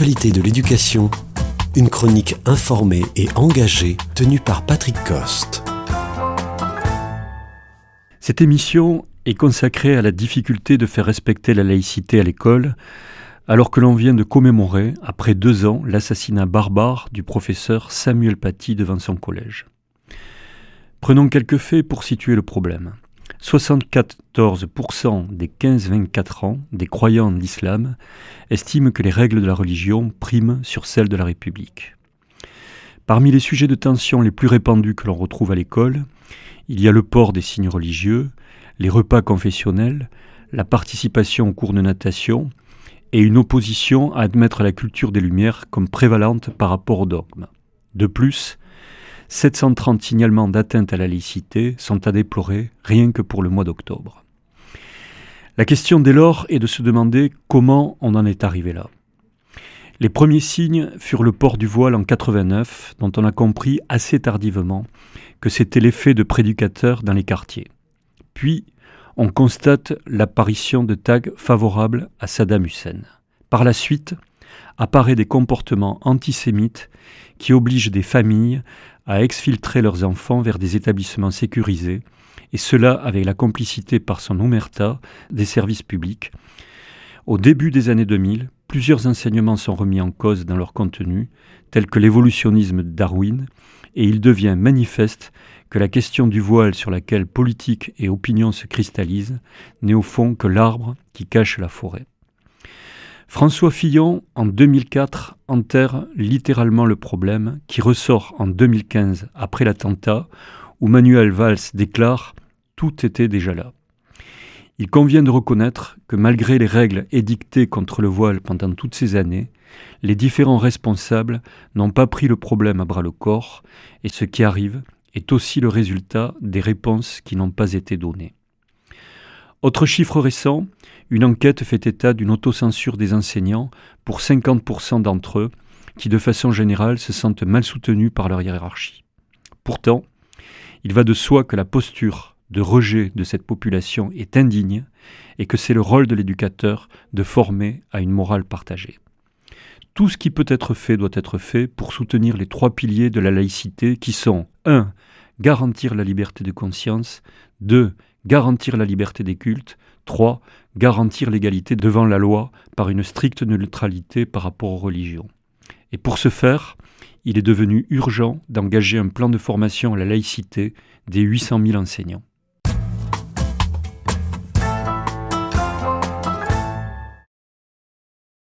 de l'éducation, une chronique informée et engagée tenue par Patrick Coste. Cette émission est consacrée à la difficulté de faire respecter la laïcité à l'école, alors que l'on vient de commémorer, après deux ans, l'assassinat barbare du professeur Samuel Paty devant son collège. Prenons quelques faits pour situer le problème. 74% des 15-24 ans des croyants en l'islam estiment que les règles de la religion priment sur celles de la République. Parmi les sujets de tension les plus répandus que l'on retrouve à l'école, il y a le port des signes religieux, les repas confessionnels, la participation aux cours de natation et une opposition à admettre la culture des Lumières comme prévalente par rapport au dogme. De plus, 730 signalements d'atteinte à la laïcité sont à déplorer rien que pour le mois d'octobre. La question dès lors est de se demander comment on en est arrivé là. Les premiers signes furent le port du voile en 89, dont on a compris assez tardivement que c'était l'effet de prédicateurs dans les quartiers. Puis, on constate l'apparition de tags favorables à Saddam Hussein. Par la suite, apparaissent des comportements antisémites qui obligent des familles à exfiltrer leurs enfants vers des établissements sécurisés, et cela avec la complicité par son omerta des services publics. Au début des années 2000, plusieurs enseignements sont remis en cause dans leur contenu, tels que l'évolutionnisme de Darwin, et il devient manifeste que la question du voile sur laquelle politique et opinion se cristallisent n'est au fond que l'arbre qui cache la forêt. François Fillon, en 2004, enterre littéralement le problème qui ressort en 2015 après l'attentat où Manuel Valls déclare Tout était déjà là. Il convient de reconnaître que malgré les règles édictées contre le voile pendant toutes ces années, les différents responsables n'ont pas pris le problème à bras le corps, et ce qui arrive est aussi le résultat des réponses qui n'ont pas été données. Autre chiffre récent, une enquête fait état d'une autocensure des enseignants pour 50% d'entre eux qui de façon générale se sentent mal soutenus par leur hiérarchie. Pourtant, il va de soi que la posture de rejet de cette population est indigne et que c'est le rôle de l'éducateur de former à une morale partagée. Tout ce qui peut être fait doit être fait pour soutenir les trois piliers de la laïcité qui sont 1. Garantir la liberté de conscience, 2 garantir la liberté des cultes, 3. Garantir l'égalité devant la loi par une stricte neutralité par rapport aux religions. Et pour ce faire, il est devenu urgent d'engager un plan de formation à la laïcité des 800 000 enseignants.